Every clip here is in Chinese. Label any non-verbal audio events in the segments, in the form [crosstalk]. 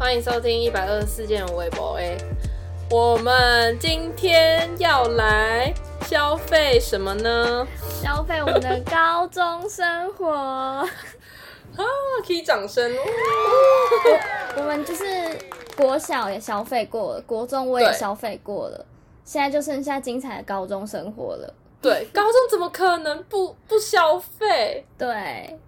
欢迎收听一百二十四件微博 A。我们今天要来消费什么呢？消费我们的高中生活 [laughs] 啊！可以掌声哦。我们就是国小也消费过了，国中我也消费过了，现在就剩下精彩的高中生活了。对，高中怎么可能不不消费？对，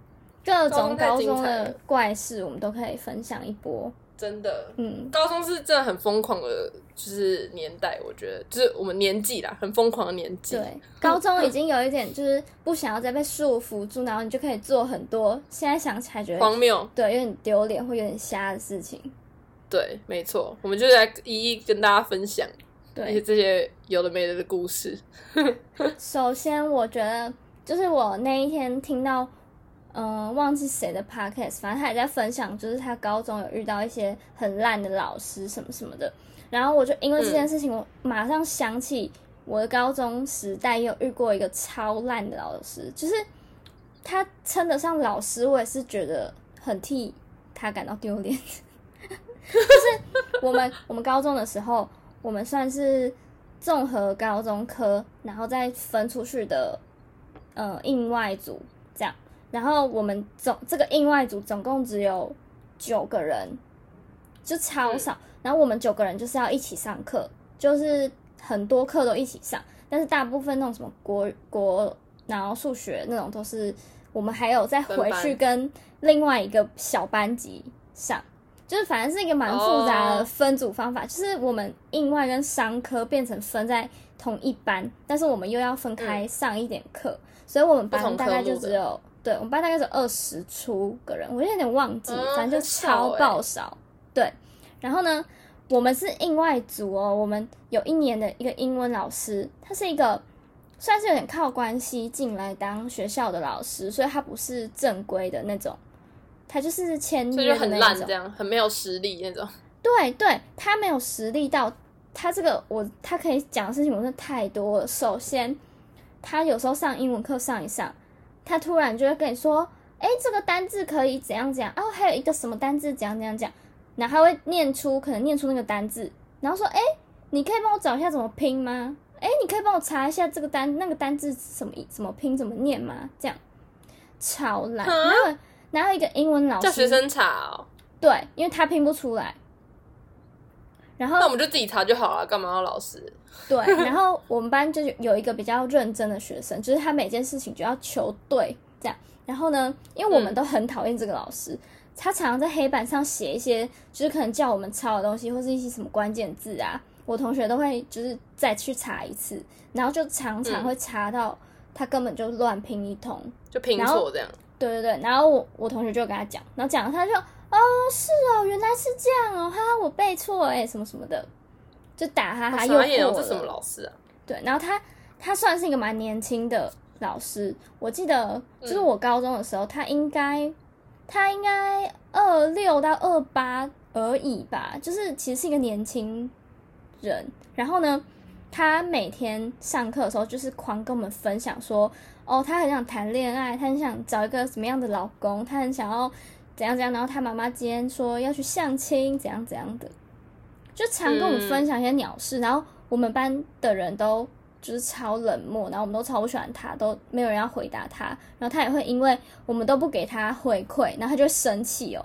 各种高中的怪事我们都可以分享一波。真的，嗯，高中是真的很疯狂的，就是年代，我觉得就是我们年纪啦，很疯狂的年纪。对，高中已经有一点就是不想要再被束缚住，然后你就可以做很多现在想起来觉得荒谬，对，有点丢脸或有点瞎的事情。对，没错，我们就来一一跟大家分享。对，这些有的没的的故事。[laughs] 首先，我觉得就是我那一天听到，嗯、呃，忘记谁的 podcast，反正他也在分享，就是他高中有遇到一些很烂的老师什么什么的。然后我就因为这件事情，我马上想起我的高中时代有遇过一个超烂的老师，就是他称得上老师，我也是觉得很替他感到丢脸。[laughs] 就是我们我们高中的时候。我们算是综合高中科，然后再分出去的，呃，应外组。然后我们总这个应外组总共只有九个人，就超少。然后我们九个人就是要一起上课，就是很多课都一起上。但是大部分那种什么国国，然后数学那种都是我们还有再回去跟另外一个小班级上。就是反正是一个蛮复杂的分组方法，oh. 就是我们应外跟商科变成分在同一班，但是我们又要分开上一点课，嗯，所以我们班大概就只有，对，我们班大概只有二十出个人，我有点忘记，嗯，反正就超爆少，欸。对，然后呢，我们是应外组哦，我们有一年的一个英文老师，他是一个算是有点靠关系进来当学校的老师，所以他不是正规的那种。他就是签约的那种，很烂，这样很没有实力那种。对对，他没有实力到他这个我他可以讲的事情，我真的太多了。首先，他有时候上英文课上一上，他突然就会跟你说：“哎，这个单字可以怎样怎样哦，还有一个什么单字怎样怎样讲。”然后他会念出可能念出那个单字，然后说：“哎，你可以帮我找一下怎么拼吗？哎，你可以帮我查一下这个单那个单字什么怎么拼怎么念吗？”这样超懒，因为。然后一个英文老师叫学生查哦，对，因为他拼不出来。然后那我们就自己查就好了，干嘛要老师？对，[laughs] 然后我们班就有一个比较认真的学生，就是他每件事情就要求对这样。然后呢，因为我们都很讨厌这个老师，嗯、他常常在黑板上写一些，就是可能叫我们抄的东西，或是一些什么关键字啊，我同学都会就是再去查一次，然后就常常会查到他根本就乱拼一通，就拼错这样。对对对，然后我我同学就跟他讲，然后讲了他就哦是哦，原来是这样哦，哈哈，我背错哎，什么什么的，就打他，他又过了。这什么老师啊？对，然后他他算是一个蛮年轻的老师，我记得就是我高中的时候，嗯、他应该他应该二六到二八而已吧，就是其实是一个年轻人。然后呢，他每天上课的时候就是狂跟我们分享说。哦，他很想谈恋爱，他很想找一个什么样的老公，他很想要怎样怎样。然后他妈妈今天说要去相亲，怎样怎样的，就常跟我们分享一些鸟事。嗯。然后我们班的人都就是超冷漠，然后我们都超不喜欢他，都没有人要回答他。然后他也会因为我们都不给他回馈，然后他就生气哦。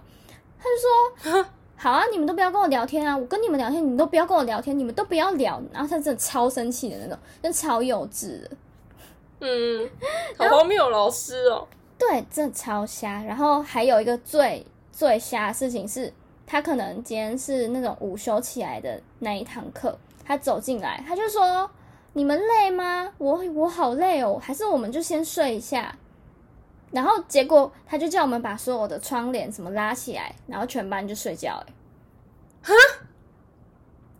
他就说：“好啊，你们都不要跟我聊天啊！我跟你们聊天，你们都不要跟我聊天，你们都不要聊。”然后他真的超生气的那种，真超幼稚的。嗯，[laughs] 好荒谬，老师哦。对，真的超瞎。然后还有一个最最瞎的事情是，他可能今天是那种午休起来的那一堂课，他走进来，他就说：“你们累吗？我我好累哦，还是我们就先睡一下。”然后结果他就叫我们把所有的窗帘什么拉起来，然后全班就睡觉。哎，哈，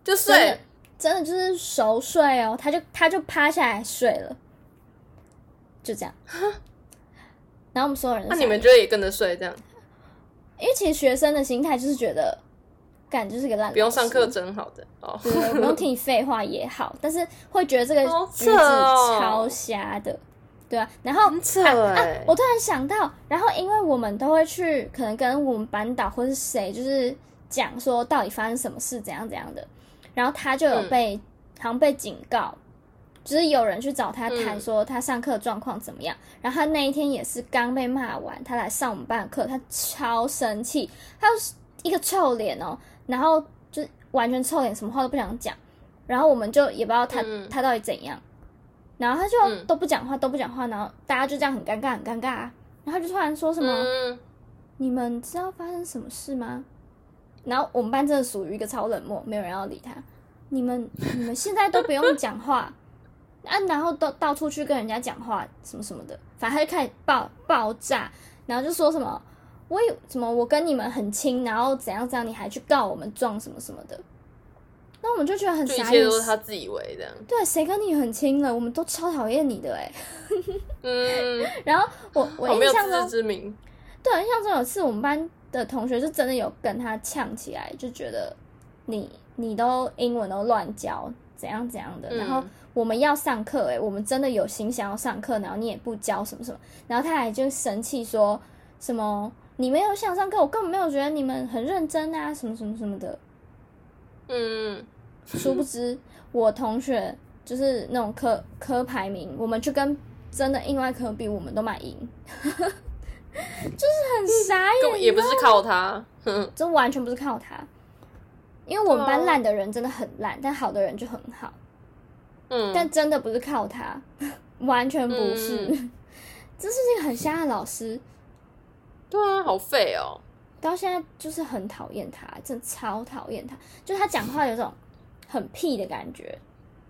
就睡，真的就是熟睡哦。他就他就趴下来睡了。就这样，然后我们所有人，那你们觉得也跟着睡这样？因为其实学生的心态就是觉得，干就是个烂，不用上课真好的哦，[laughs] 对，不用听你废话也好，但是会觉得这个举止超瞎的，对啊，然后很扯欸啊，啊，我突然想到，然后因为我们都会去，可能跟我们班导或是谁，就是讲说到底发生什么事，怎样怎样的。然后他就有被、嗯、好像被警告，就是有人去找他谈说他上课状况怎么样。嗯、然后他那一天也是刚被骂完，他来上我们班的课，他超生气，他就是一个臭脸哦，然后就完全臭脸，什么话都不想讲。然后我们就也不知道他、嗯、他到底怎样，然后他就都不讲话，都不讲话，然后大家就这样很尴尬，很尴尬、啊。然后就突然说什么：“嗯、你们知道发生什么事吗？”然后我们班真的属于一个超冷漠，没有人要理他。你们你们现在都不用讲话啊，然后都到处去跟人家讲话什么什么的，反正他就开始爆爆炸，然后就说什么我有什么我跟你们很亲，然后怎样怎样，你还去告我们状什么什么的。那我们就觉得很傻眼，一切都是他自以为这样。对，谁跟你很亲了？我们都超讨厌你的哎。嗯，[laughs] 然后我我印象中。对，印象中有次我们班的同学就真的有跟他呛起来，就觉得你你都英文都乱教，怎样怎样的。然后我们要上课，哎，我们真的有心想要上课，然后你也不教什么什么。然后他还就生气说什么你没有想上课，我根本没有觉得你们很认真啊，什么什么什么的。嗯，殊不知我同学就是那种科科排名，我们去跟真的另外科比，我们都蛮赢，[laughs] 就是很傻眼，也不是靠他，[laughs] 这完全不是靠他，因为我们班烂的人真的很烂，但好的人就很好，嗯，但真的不是靠他，完全不是，嗯、[laughs] 这是一个很瞎的老师，对啊，好废哦。到现在就是很讨厌他，真的超讨厌他。就是他讲话有种很屁的感觉，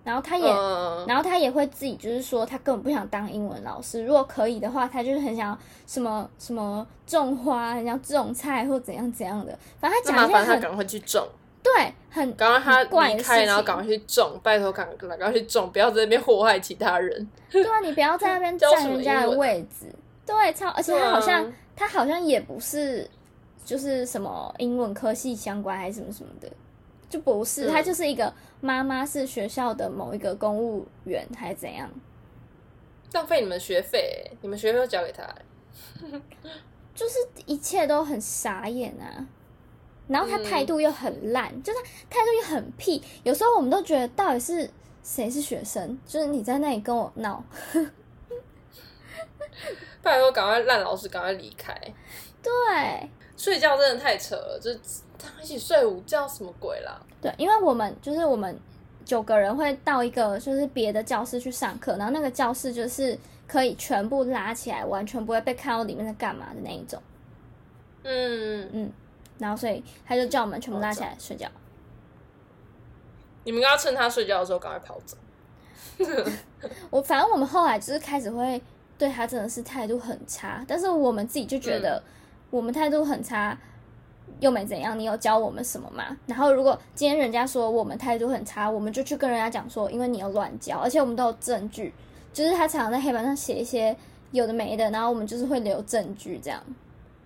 然后他也，呃、然后他也会自己就是说他根本不想当英文老师。如果可以的话，他就是很想要什么什么种花，很想种菜或怎样怎样的。反正他讲一些很，他赶快去种。对，很赶快他离开，然后赶快去种，拜托赶赶快去种，不要在那边祸害其他人。对啊，你不要在那边占人家的位置。对，超，而且他好像、啊、他好像也不是。就是什么英文科系相关还是什么什么的，就不是，他就是一个妈妈是学校的某一个公务员还是怎样，浪费你们学费，你们学费都交给他，[laughs] 就是一切都很傻眼啊，然后他态度又很烂，嗯、就是态度又很屁，有时候我们都觉得到底是谁是学生，就是你在那里跟我闹，[laughs] 拜托赶快烂老师赶快离开，对。睡觉真的太扯了，就是他们一起睡午觉什么鬼啦？对，因为我们就是我们九个人会到一个就是别的教室去上课，然后那个教室就是可以全部拉起来，完全不会被看到里面在干嘛的那一种。嗯嗯，然后所以他就叫我们全部拉起来睡觉。你们应该要趁他睡觉的时候赶快跑走。[laughs] 我反正我们后来就是开始会对他真的是态度很差，但是我们自己就觉得。嗯我们态度很差，又没怎样，你有教我们什么吗？然后如果今天人家说我们态度很差，我们就去跟人家讲说，因为你有乱教，而且我们都有证据，就是他常常在黑板上写一些有的没的，然后我们就是会留证据这样。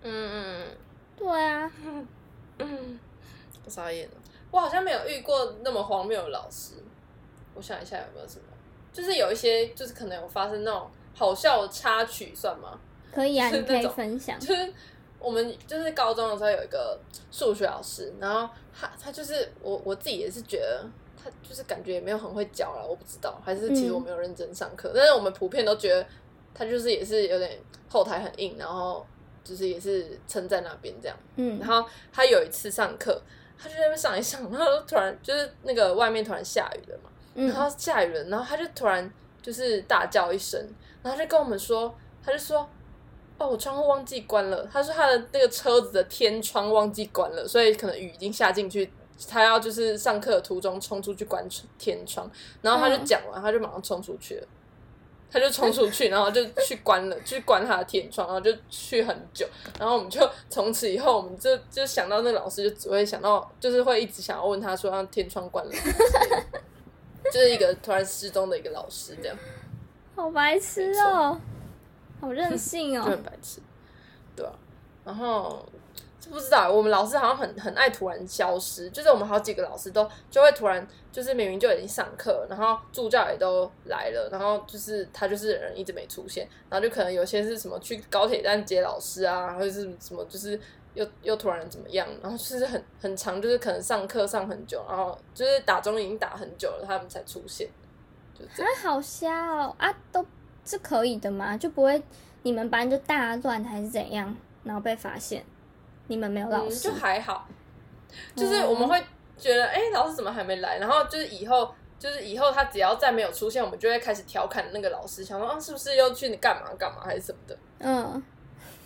嗯嗯，对啊，嗯，我傻眼了，我好像没有遇过那么荒谬的老师。我想一下有没有什么，就是有一些就是可能有发生那种好笑的插曲，算吗？可以啊，你可以分享。就是我们就是高中的时候有一个数学老师，然后他他就是我我自己也是觉得他就是感觉也没有很会教了，我不知道，还是其实我没有认真上课，嗯、但是我们普遍都觉得他就是也是有点后台很硬，然后就是也是撑在那边这样。嗯，然后他有一次上课，他就在那边上一上，然后突然就是那个外面突然下雨了嘛，嗯、然后下雨了，然后他就突然就是大叫一声，然后他就跟我们说，他就说。哦，我窗户忘记关了。他说他的那个车子的天窗忘记关了，所以可能雨已经下进去，他要就是上课途中冲出去关天窗。然后他就讲完，嗯、他就马上冲出去了，他就冲出去，然后就去关了，去关他的天窗，然后就去很久。然后我们就从此以后，我们就就想到那老师，就只会想到，就是会一直想要问他说，让天窗关了，就是一个突然失踪的一个老师，这样。好白痴哦。好任性哦，就很白痴，对啊。然后不知道，我们老师好像很很爱突然消失，就是我们好几个老师都就会突然，就是明明就已经上课，然后助教也都来了，然后就是他就是人一直没出现，然后就可能有些是什么去高铁站接老师啊，或者是什么就是又又突然怎么样，然后就是很很长，就是可能上课上很久，然后就是打钟已经打很久了，他们才出现，就这样。好瞎哦啊，都是可以的吗？就不会你们班就大乱还是怎样，然后被发现？你们没有老师、嗯、就还好，就是我们会觉得，哎、老师怎么还没来？然后就是以后，就是以后他只要再没有出现，我们就会开始调侃那个老师，想说啊，是不是又去你干嘛干嘛还是什么的，嗯，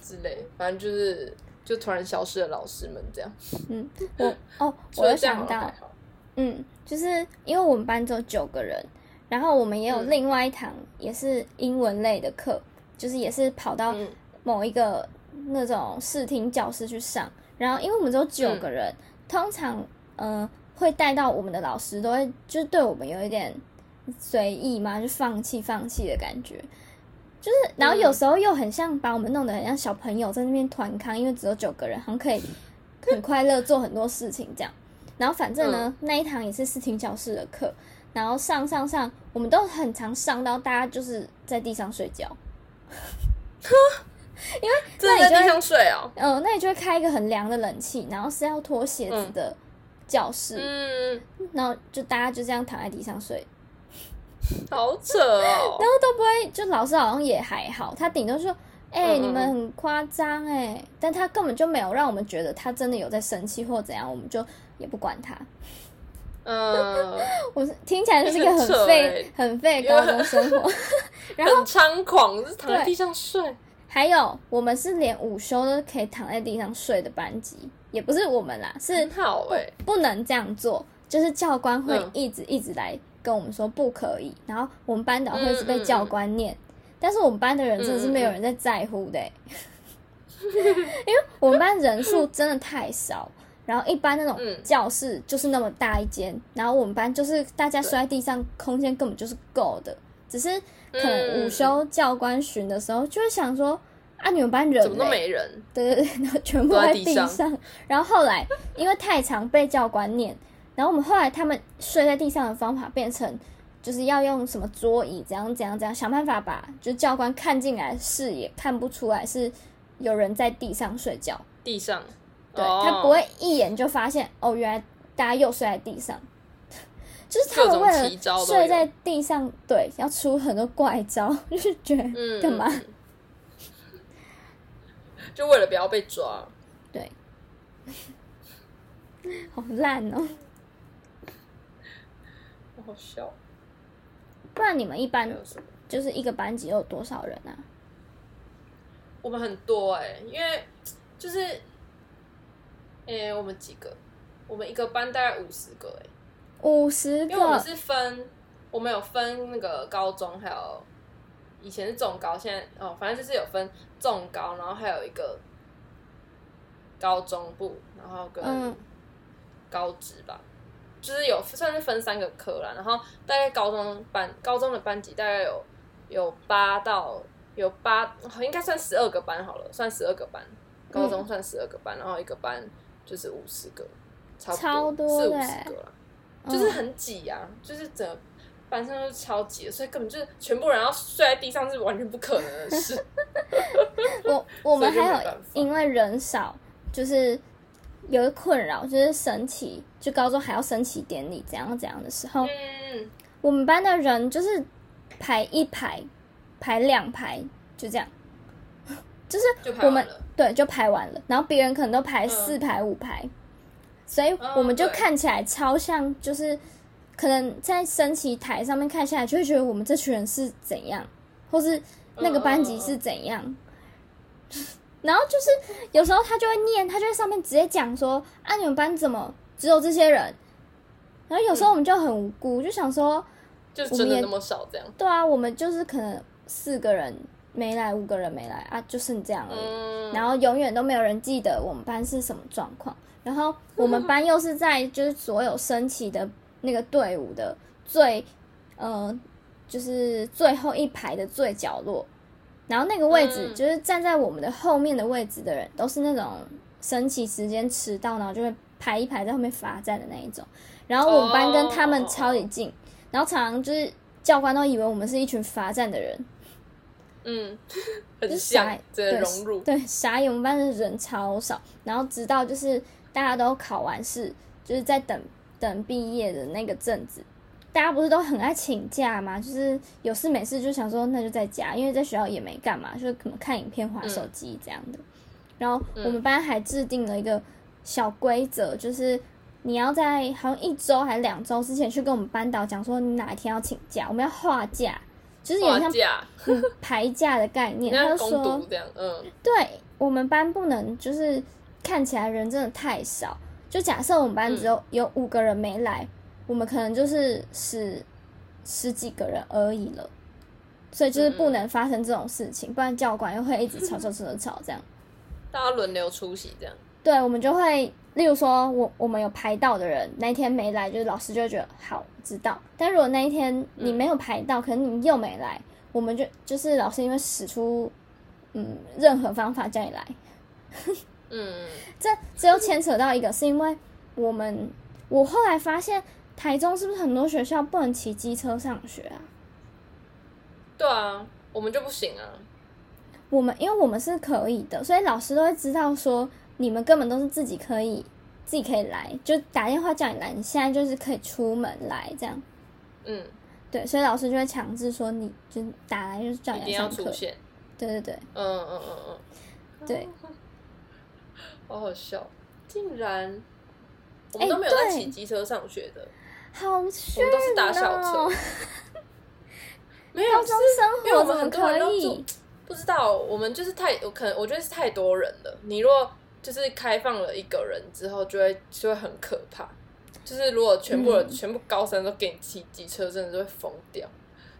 之类，反正就是就突然消失了老师们这样。嗯，我哦，[laughs] 我又想到，嗯，就是因为我们班只有九个人，然后我们也有另外一堂也是英文类的课，就是也是跑到某一个。那种视听教室去上，然后因为我们只有九个人，嗯、通常呃会带到我们的老师都会就是对我们有一点随意嘛，就放弃放弃的感觉，就是然后有时候又很像把我们弄得很像小朋友在那边团康，因为只有九个人，好像可以很快乐做很多事情这样。然后反正呢、嗯、那一堂也是视听教室的课，然后上上上，我们都很常上到大家就是在地上睡觉。[laughs] 因为那你就会睡哦，嗯，那你就会开一个很凉的冷气，然后是要脱鞋子的教室，嗯，然后就大家就这样躺在地上睡，好扯哦，[laughs] 然后都不会，就老师好像也还好，他顶多说，哎、你们很夸张哎，但他根本就没有让我们觉得他真的有在生气或怎样，我们就也不管他，嗯，[laughs] 我听起来就是一个很废、欸、很废的高中生活，然后很猖狂，就是躺在地上睡。还有，我们是连午休都可以躺在地上睡的班级，也不是我们啦，是好哎，不能这样做，就是教官会一直一直来跟我们说不可以，然后我们班导会是被教官念，但是我们班的人真的是没有人在在乎的，[laughs] 因为我们班人数真的太少，然后一般那种教室就是那么大一间，然后我们班就是大家摔在地上，空间根本就是够的，只是。可能午休教官巡的时候，就会想说啊，你们班人、欸、怎么都没人？对对对，然后全部在地上。地上然后后来因为太常被教官念，然后我们后来他们睡在地上的方法变成，就是要用什么桌椅，怎样怎样怎样，想办法把就教官看进来视野看不出来是有人在地上睡觉。地上，对、哦、他不会一眼就发现哦，原来大家又睡在地上。就是他们为了睡在地上，对，要出很多怪招，[laughs] 就是觉得干嘛？就为了不要被抓。对，[laughs] 好烂哦！好好笑。不然你们一般就是一个班级有多少人啊？我们很多哎、欸，因为就是，哎、欸，我们几个？我们一个班大概五十个哎、欸。五十个，因为我们是分，我们有分那个高中，还有以前是重高，现在哦，反正就是有分重高，然后还有一个高中部，然后跟高职吧，嗯、就是有算是分三个科啦。然后大概高中班，高中的班级大概有有八到有八，应该算十二个班好了，算十二个班，高中算十二个班，嗯、然后一个班就是五十个，差不多四五十个啦。就是很挤呀、啊，就是整个班上都超挤的，所以根本就是全部人要睡在地上是完全不可能的事。[laughs] 我我们还有因为人少，就是有个困扰，就是升旗，就高中还要升旗典礼，怎样怎样的时候，嗯、我们班的人就是排一排，排两排，就这样，[laughs] 就是我们对就排完了，然后别人可能都排四排、嗯、五排。所以我们就看起来超像，就是可能在升旗台上面看下来，就会觉得我们这群人是怎样，或是那个班级是怎样。[laughs] 然后就是有时候他就会念，他就在上面直接讲说：“啊，你们班怎么只有这些人？”然后有时候我们就很无辜，就想说：“就真的那么少这样？”对啊，我们就是可能四个人没来，五个人没来啊，就是这样而已。然后永远都没有人记得我们班是什么状况。然后我们班又是在就是所有升旗的那个队伍的最，呃，就是最后一排的最角落，然后那个位置就是站在我们的后面的位置的人都是那种升旗时间迟到，然后就会排一排在后面罚站的那一种。然后我们班跟他们超级近，然后常常就是教官都以为我们是一群罚站的人。嗯，很像，对，融入，对，傻眼。我们班的人超少，然后直到就是大家都考完试，就是在等等毕业的那个阵子。大家不是都很爱请假吗？就是有事没事就想说那就在家，因为在学校也没干嘛，就是可能看影片、滑手机这样的。嗯、然后我们班还制定了一个小规则，就是你要在好像一周还是两周之前去跟我们班导讲说你哪一天要请假，我们要划假，就是有点像排假的概念。[laughs] 他就说嗯，对我们班不能就是看起来人真的太少，就假设我们班只有有五个人没来。我们可能就是十十几个人而已了，所以就是不能发生这种事情，嗯、不然教官又会一直吵吵吵吵吵这样。[laughs] 大家轮流出席这样。对，我们就会，例如说我我们有排到的人那一天没来，就是老师就会觉得好知道。但如果那一天你没有排到，嗯、可能你又没来，我们就就是老师因为使出嗯任何方法叫你来。嗯，这只有牵扯到一个，是因为我们我后来发现。台中是不是很多学校不能骑机车上学啊？对啊，我们就不行啊。我们因为我们是可以的，所以老师都会知道说你们根本都是自己可以自己可以来，就打电话叫你来，你现在就是可以出门来这样。嗯，对，所以老师就会强制说你就打来就是叫你来上课。一定要出现。对对对。嗯嗯嗯嗯。对。好好笑，竟然我们都没有在骑机车上学的。好炫、喔、我们都是搭校车，没有，[laughs] 高中生活因为我们很多人都住，不知道，我们就是太，我可能我觉得是太多人了。你如果就是开放了一个人之后，就会就会很可怕。就是如果全部人、嗯、全部高三都给你骑机车，真的就会疯掉。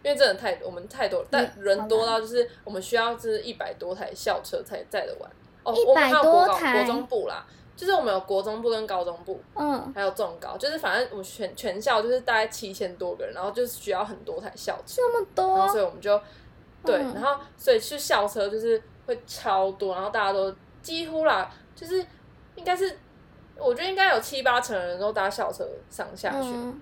因为真的太我们太多，但人多到就是我们需要就是一百多台校车才载得完。哦，一百多台，国中部啦。就是我们有国中部跟高中部，嗯，还有重高，就是反正我们全全校就是大概七千多个人，然后就是需要很多台校车，这么多，然后所以我们就对，嗯、然后所以去校车就是会超多，然后大家都几乎啦，就是应该是我觉得应该有七八成的人都搭校车上下学。嗯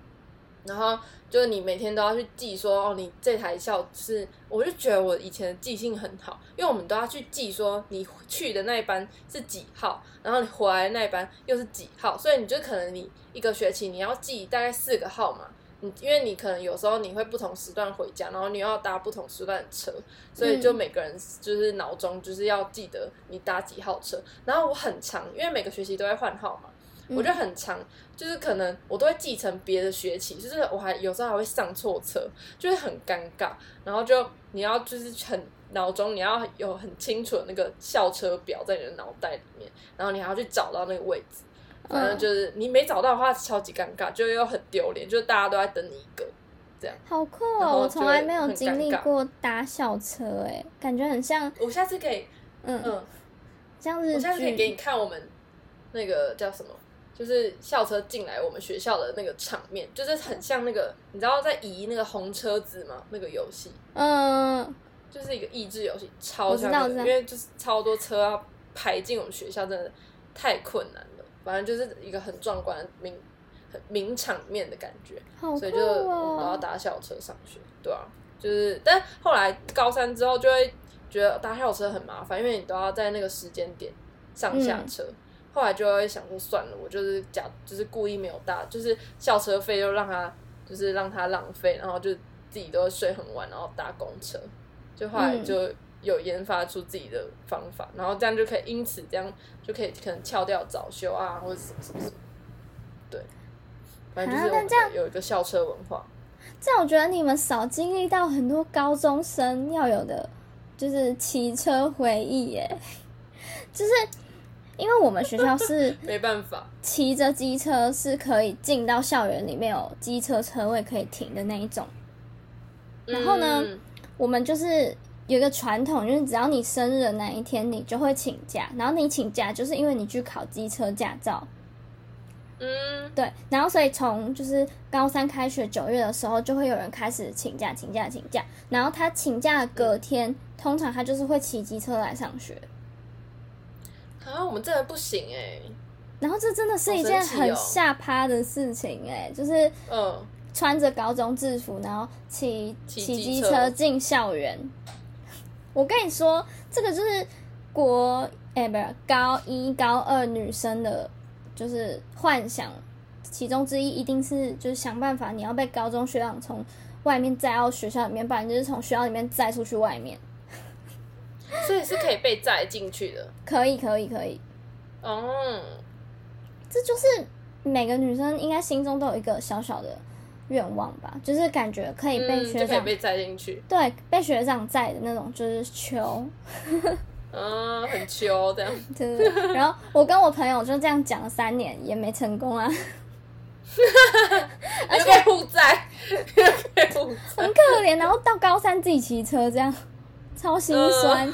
然后就是你每天都要去记说哦，你这台校是，我就觉得我以前的记性很好，因为我们都要去记说你去的那一班是几号，然后你回来的那一班又是几号，所以你就可能你一个学期你要记大概四个号码，你因为你可能有时候你会不同时段回家，然后你又要搭不同时段的车，所以就每个人就是脑中就是要记得你搭几号车，然后我很长，因为每个学期都会换号码。我觉得很长，就是可能我都会继承别的学期，就是我还有时候还会上错车，就会很尴尬。然后就你要就是很脑中你要有很清楚的那个校车表在你的脑袋里面，然后你还要去找到那个位置。反正就是你没找到的话，超级尴尬，就又很丢脸，就是大家都在等你一个这样。好酷哦！我从来没有经历过搭校车，哎，感觉很像。我下次可以，嗯嗯，这样子，我下次可以给你看我们那个叫什么？就是校车进来我们学校的那个场面，就是很像那个，你知道在移那个红车子吗？那个游戏，嗯，就是一个益智游戏，超像的，因为就是超多车要排进我们学校，真的太困难了。反正就是一个很壮观的名很名场面的感觉，哦、所以就我们都要搭校车上学，对啊，就是，但后来高三之后就会觉得搭校车很麻烦，因为你都要在那个时间点上下车。嗯后来就会想说算了，我就是假，就是故意没有搭，就是校车费就让他，就是让他浪费，然后就自己都会睡很晚，然后搭公车。就后来就有研发出自己的方法，嗯、然后这样就可以，因此这样就可以可能翘掉早修啊，或者什么什么什么。对，反正就是我们有一个校车文化。啊、这样我觉得你们少经历到很多高中生要有的，就是骑车回忆耶，[laughs] 就是。因为我们学校是 [laughs] 没办法骑着机车是可以进到校园里面有机车车位可以停的那一种，然后呢，嗯、我们就是有一个传统，就是只要你生日的那一天，你就会请假。然后你请假，就是因为你去考机车驾照。嗯，对。然后所以从就是高三开学九月的时候，就会有人开始请假、请假、请假。然后他请假的隔天，通常他就是会骑机车来上学。啊，我们真的不行哎、欸。然后这真的是一件很下趴的事情哎、欸，就是嗯，穿着高中制服，然后骑骑机车进校园。我跟你说，这个就是国哎、欸，不是高一高二女生的，就是幻想。其中之一一定是就是想办法，你要被高中学长从外面载到学校里面，不然就是从学校里面载出去外面。所以是可以被载进去的。可以，可以，可以。哦、嗯，这就是每个女生应该心中都有一个小小的愿望吧，就是感觉可以被学长、嗯、被载进去。对，被学长载的那种，就是秋。嗯，很秋这样。[laughs] 对，对，对。然后我跟我朋友就这样讲了三年，也没成功啊。[laughs] 而且负债，很可怜。然后到高三自己骑车，这样超心酸。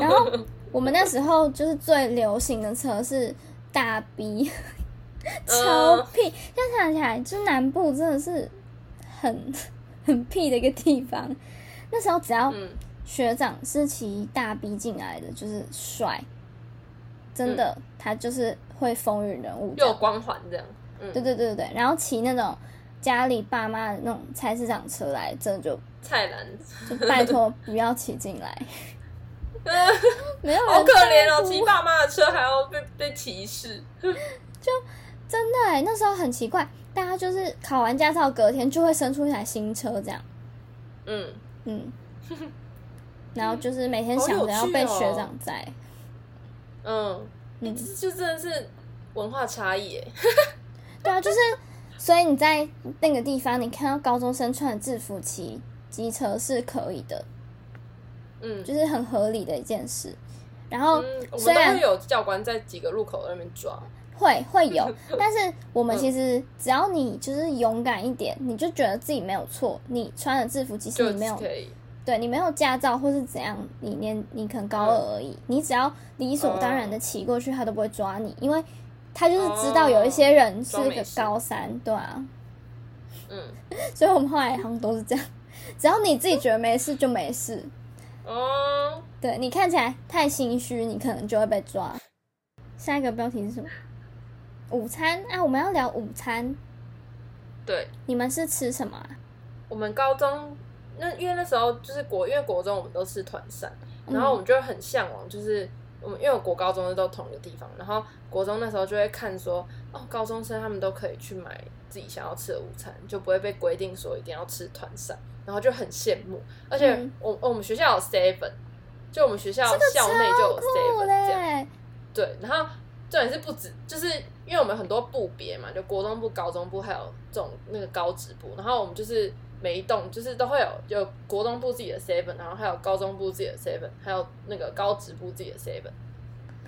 然后我们那时候就是最流行的车是大 B，[laughs] 超屁。现在想起来，就是南部真的是很 [laughs] 很屁的一个地方。那时候只要学长是骑大 B 进来的，就是帅，真的，他就是会风云人物，有光环这样。对对对对，然后骑那种家里爸妈的那种菜市场车来，真的就菜篮，就拜托不要骑进来。[laughs] 没有，好可怜哦，骑爸妈的车还要被被歧视，[laughs] 就真的哎，那时候很奇怪，大家就是考完驾照隔天就会生出一台新车这样。嗯嗯，[laughs] 然后就是每天想着要被学长载。嗯，你这就真的是文化差异哎。对啊，就是，所以你在那个地方，你看到高中生穿的制服骑机车是可以的，嗯，就是很合理的一件事。然后，虽然、嗯、我们都会有教官在几个路口那边抓，会会有，[laughs] 但是我们其实只要你就是勇敢一点，你就觉得自己没有错，你穿了制服其实你没有，对你没有驾照或是怎样，你连你可能高二而已，嗯、你只要理所当然的骑过去，他都不会抓你，因为。他就是知道有一些人是个高三，哦、对啊，嗯，[laughs] 所以我们后来好像都是这样，只要你自己觉得没事就没事，哦，对，你看起来太心虚，你可能就会被抓。下一个标题是什么？午餐啊，我们要聊午餐。对，你们是吃什么啊？我们高中那因为那时候就是国，因为国中我们都吃团膳，然后我们就很向往就是。我们因为我国高中都同一个地方，然后国中那时候就会看说，哦，高中生他们都可以去买自己想要吃的午餐，就不会被规定说一定要吃团膳，然后就很羡慕。而且我、嗯、我们学校有 seven，就我们学校校内就有 seven 这样。对，然后重点是不止，就是因为我们很多部别嘛，就国中部、高中部还有这种那个高职部，然后我们就是。每一栋就是都会有，有国中部自己的 seven，然后还有高中部自己的 seven，还有那个高职部自己的 seven，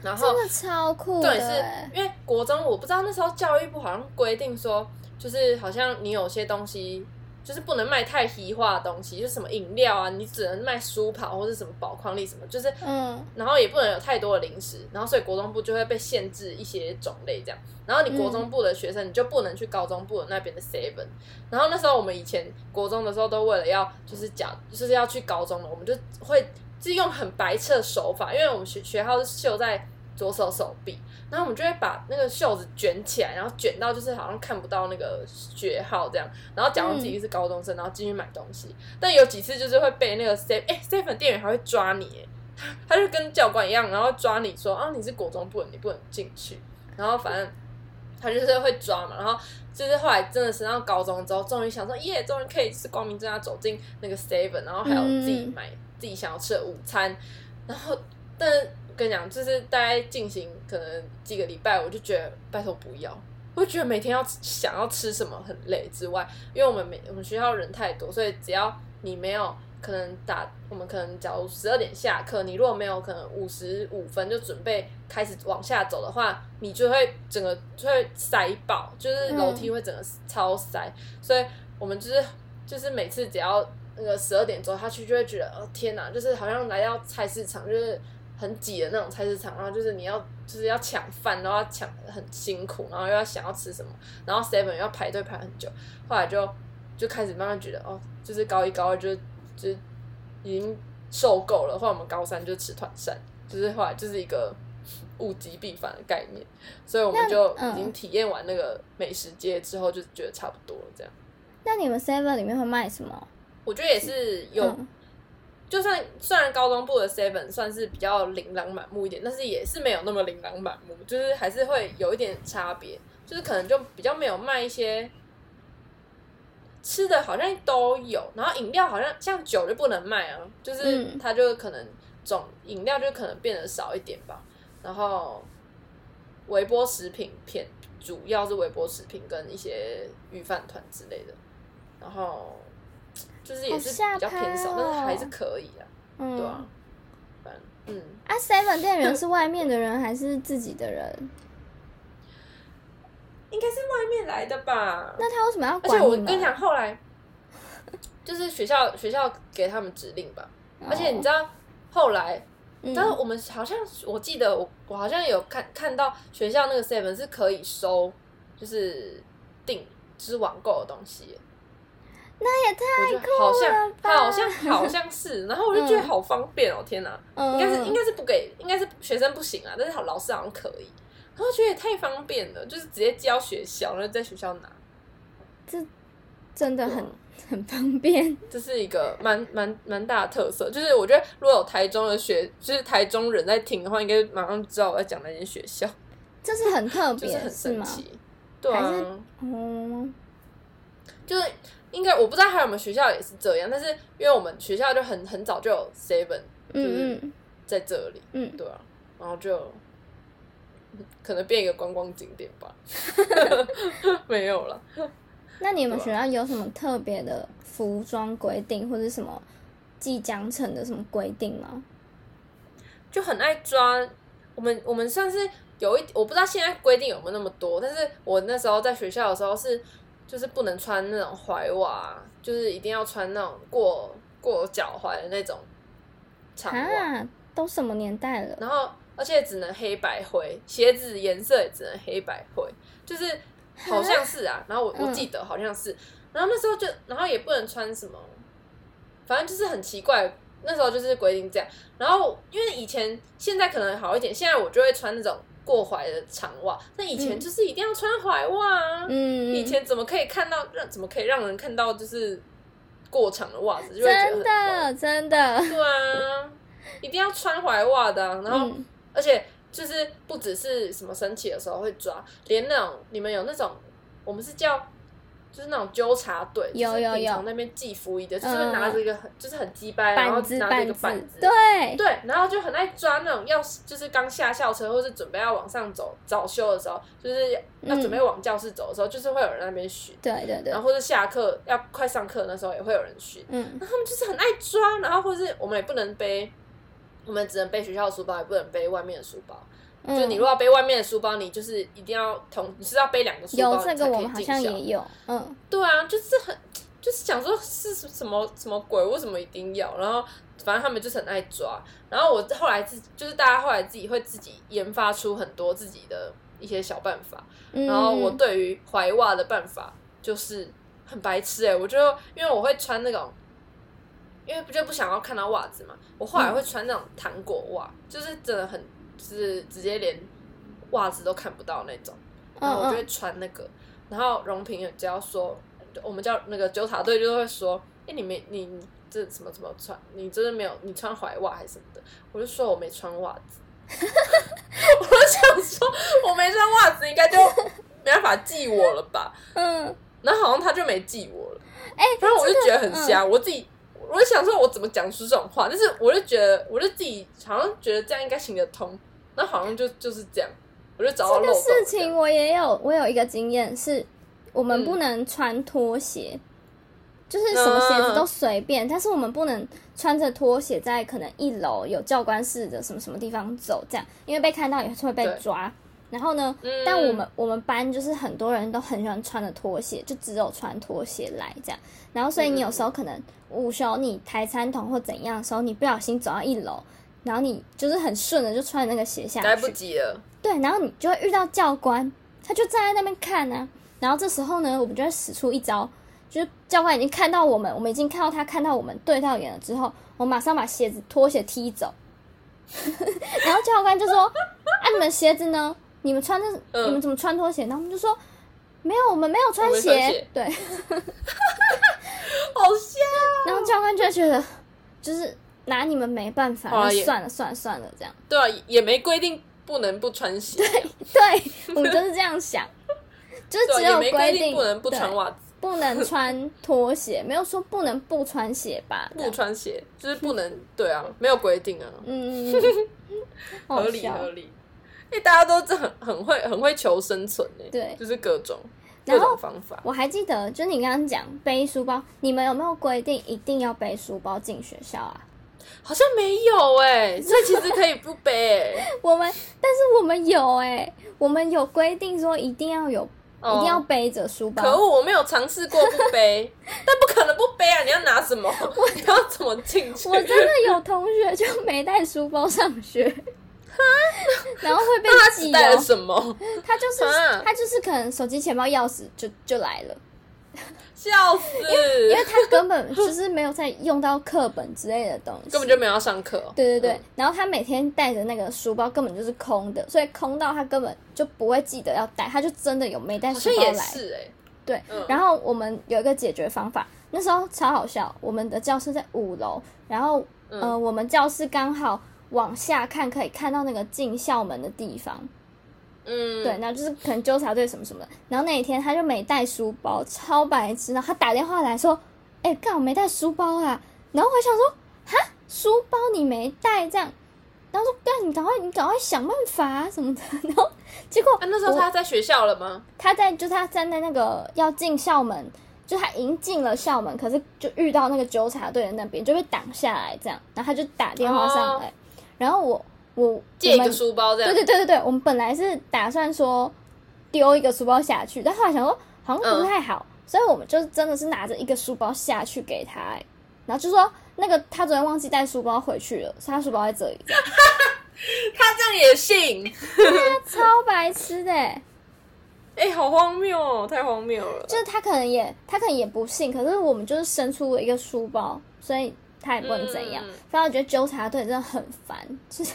然后真的超酷的。对，是因为国中我不知道那时候教育部好像规定说，就是好像你有些东西。就是不能卖太稀化的东西，就是什么饮料啊，你只能卖书跑或者什么宝矿力什么，就是，嗯，然后也不能有太多的零食，然后所以国中部就会被限制一些种类这样，然后你国中部的学生你就不能去高中部的那边的 seven，然后那时候我们以前国中的时候都为了要就是讲就是要去高中了，我们就会就是用很白痴的手法，因为我们学学号是秀在左手手臂。然后我们就会把那个袖子卷起来，然后卷到就是好像看不到那个学号这样，然后假装自己是高中生，然后进去买东西。但有几次就是会被那个 seven 哎 seven 店员还会抓你，他就跟教官一样，然后抓你说啊你是国中部，你不能进去。然后反正他就是会抓嘛，然后就是后来真的升到高中之后，终于想说耶，终于可以是光明正大走进那个 seven，然后还有自己买自己想要吃的午餐，然后但。跟你讲，就是大概进行可能几个礼拜，我就觉得拜托不要，我就觉得每天要想要吃什么很累之外，因为我们每我们学校人太多，所以只要你没有可能打，我们可能假如十二点下课，你如果没有可能五十五分就准备开始往下走的话，你就会整个就会塞爆，就是楼梯会整个超塞，嗯、所以我们就是就是每次只要那个十二点走下去，就会觉得哦天哪，就是好像来到菜市场，就是。很挤的那种菜市场，然后就是你要就是要抢饭，然后要抢很辛苦，然后又要想要吃什么，然后 seven 又要排队排很久，后来就就开始慢慢觉得哦，就是高一高二就就已经受够了，后来我们高三就吃团膳，就是后来就是一个物极必反的概念，所以我们就已经体验完那个美食街之后，就觉得差不多了。这样。那你们 Seven 里面会卖什么？我觉得也是有，嗯、就算虽然高中部的 Seven 算是比较琳琅满目一点，但是也是没有那么琳琅满目，就是还是会有一点差别，就是可能就比较没有卖一些吃的，好像都有，然后饮料好像像酒就不能卖啊，就是它就可能总饮料就可能变得少一点吧，然后微波食品片主要是微波食品跟一些御饭团之类的，然后。就是也是比较偏少，哦、但是还是可以啊，嗯、对啊，嗯，啊，Seven 店员是外面的人还是自己的人？[laughs] 应该是外面来的吧？那他为什么要管？而且我跟你讲，后来就是学校学校给他们指令吧。哦、而且你知道后来，但是我们好像我记得我我好像有看看到学校那个 Seven 是可以收，就是订就是网购的东西。那也太酷了吧！好像他好像好像是，然后我就觉得好方便哦！嗯、天哪，应该是应该是不给，应该是学生不行啊，但是好老师好像可以。然后觉得也太方便了，就是直接交学校，然后在学校拿，这真的很、嗯、很方便。这是一个蛮蛮蛮大的特色，就是我觉得如果有台中的学，就是台中人在听的话，应该马上知道我在讲哪间学校。这是很特别，[laughs] 就是很神奇？对啊，嗯，就是。应该我不知道还有没有学校也是这样，但是因为我们学校就很很早就有 seven，就是在这里，嗯，对啊，然后就可能变一个观光景点吧，[laughs] 没有了。那你们学校有什么特别的服装规定，或者什么即将成的什么规定吗？就很爱抓我们，我们算是有一，我不知道现在规定有没有那么多，但是我那时候在学校的时候是。就是不能穿那种踝袜，就是一定要穿那种过过脚踝的那种长袜。都什么年代了？然后，而且只能黑白灰，鞋子颜色也只能黑白灰，就是好像是啊。然后我我记得好像是，嗯、然后那时候就，然后也不能穿什么，反正就是很奇怪。那时候就是规定这样。然后因为以前现在可能好一点，现在我就会穿那种。过踝的长袜，那以前就是一定要穿踝袜啊。嗯，以前怎么可以看到让怎么可以让人看到就是过长的袜子？就会觉得真的真的。对啊，一定要穿踝袜的啊。然后，嗯，而且就是不只是什么升旗的时候会抓，连那种你们有那种，我们是叫。就是那种纠察队，有有有，从那边寄服役的，就是拿着一个很，就是很鸡掰，然后拿着一个板子，对。对，然后就很爱抓那种要，就是刚下校车或是准备要往上走早修的时候，就是要准备往教室走的时候，就是会有人在那边巡，对对对，然后或者下课要快上课那时候也会有人巡，嗯，然后他们就是很爱抓，然后或是我们也不能背，我们只能背学校的书包，也不能背外面的书包。就你如果要背外面的书包，你就是一定要同，你是要背两个书包才可以进校。有这个，我们好像也有。嗯，对啊，就是很，就是想说是什么什么鬼，为什么一定要？然后反正他们就是很爱抓。然后我后来自就是大家后来自己会自己研发出很多自己的一些小办法。然后我对于怀袜的办法就是很白痴哎、欸，我就因为我会穿那种，因为不就不想要看到袜子嘛，我后来会穿那种糖果袜，就是真的很。是直接连袜子都看不到那种，然后我就会穿那个，嗯嗯，然后荣平只要说，我们叫那个纠察队就会说，哎、欸，你没你，这什么什么穿，你真的没有，你穿踝袜还是什么的，我就说我没穿袜子，[laughs] 我就想说我没穿袜子，应该就没办法记我了吧，嗯，然后好像他就没记我了，哎、欸，反正我就觉得很瞎，嗯、我自己。我就想说，我怎么讲出这种话？但是我就觉得，我就自己好像觉得这样应该行得通。那好像就就是这样，我就找。这个事情我也有，我有一个经验是，我们不能穿拖鞋，嗯、就是什么鞋子都随便，嗯、但是我们不能穿着拖鞋在可能一楼有教官室的什么什么地方走，这样，因为被看到也是会被抓。然后呢，嗯、但我们我们班就是很多人都很喜欢穿着拖鞋，就只有穿拖鞋来这样。然后所以你有时候可能午休你抬餐桶或怎样的时候，你不小心走到一楼，然后你就是很顺的就穿那个鞋下去，来不及了。对，然后你就会遇到教官，他就站在那边看呢、啊。然后这时候呢，我们就会使出一招，就是教官已经看到我们，我们已经看到他看到我们对到眼了之后，我马上把鞋子拖鞋踢走。[laughs] 然后教官就说：“啊，你们鞋子呢？你们穿的，嗯、你们怎么穿拖鞋？”然后我们就说：“没有，我们没有穿鞋。穿鞋”对，[laughs] 好笑。然后教官就觉得，就是拿你们没办法，啊、算了算了算了，这样。对啊，也没规定不能不穿鞋。对 [laughs] 对，我们就是这样想，[laughs] 就是只有规定不能不穿袜子。不能穿拖鞋，没有说不能不穿鞋吧？不穿鞋就是不能，对啊，没有规定啊。嗯嗯合理合理。因为大家都很很会很会求生存呢。对，就是各种各种方法。我还记得，就你刚刚讲背书包，你们有没有规定一定要背书包进学校啊？好像没有哎，所以其实可以不背。[laughs] 我们，但是我们有哎，我们有规定说一定要有。一定要背着书包。可恶，我没有尝试过不背，[laughs] 但不可能不背啊！你要拿什么？我 [laughs] 你要怎么进去？我真的有同学就没带书包上学，[laughs] 然后会被挤。他带了什么？[laughs] 他就是他就是可能手机、钱包、钥匙就就来了。笑死！因为因为他根本就是没有在用到课本之类的东西，根本就没有要上课。对对对，嗯、然后他每天带着那个书包根本就是空的，所以空到他根本就不会记得要带，他就真的有没带书包来。是哎、欸，对。嗯、然后我们有一个解决方法，那时候超好笑。我们的教室在五楼，然后、嗯、呃，我们教室刚好往下看可以看到那个进校门的地方。嗯，对，然后就是可能纠察队什么什么的，然后那一天他就没带书包，超白痴，然后他打电话来说，哎、欸，干我没带书包啊，然后我想说，哈，书包你没带这样，然后说，干你赶快你赶快想办法啊什么的，然后 [laughs] 结果，啊，那时候他在学校了吗？他在，就他站在那个要进校门，就他已经进了校门，可是就遇到那个纠察队的那边就被挡下来这样，然后他就打电话上来，哦、然后我。我借一个书包这样，对对对对对，我们本来是打算说丢一个书包下去，但后来想说好像不太好，嗯、所以我们就真的是拿着一个书包下去给他，然后就说那个他昨天忘记带书包回去了，所以他书包在这里。[laughs] 他这样也信？超白痴的，哎、[laughs] 欸，好荒谬哦，太荒谬了。就是他可能也他可能也不信，可是我们就是伸出了一个书包，所以他也不能怎样。嗯、反正我觉得纠察队真的很烦，就是。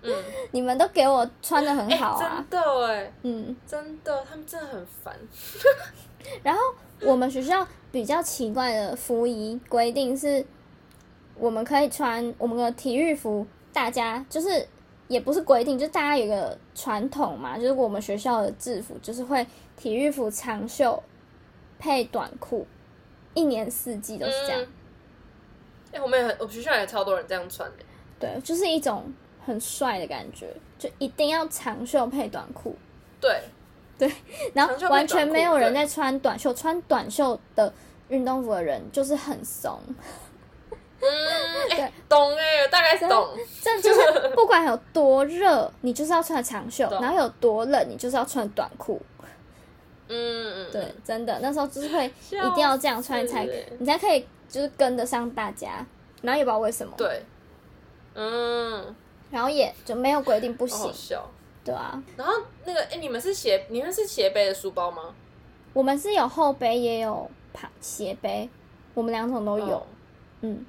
嗯，[laughs] 你们都给我穿的很好啊！真的哎，嗯，真的，他们真的很烦。[laughs] 然后我们学校比较奇怪的服仪规定是，我们可以穿我们的体育服，大家就是也不是规定，就大家有个传统嘛，就是我们学校的制服就是会体育服长袖配短裤，一年四季都是这样。哎、嗯，我们也很，我们学校也超多人这样穿的。对，就是一种。很帅的感觉，就一定要长袖配短裤。对，对，然后完全没有人在穿短袖，穿短袖的运动服的人就是很怂。嗯，[laughs] 对，懂哎，大概懂。这就是 [laughs] 不管有多热，你就是要穿长袖；然后有多冷，你就是要穿短裤。嗯嗯，对，真的，那时候就是会一定要这样穿才，你才可以就是跟得上大家。然后也不知道为什么。对，嗯。然后也就没有规定不行，对啊。然后那个，哎，你们是斜，你们是斜背的书包吗？我们是有后背，也有爬斜背，我们两种都有。哦、嗯。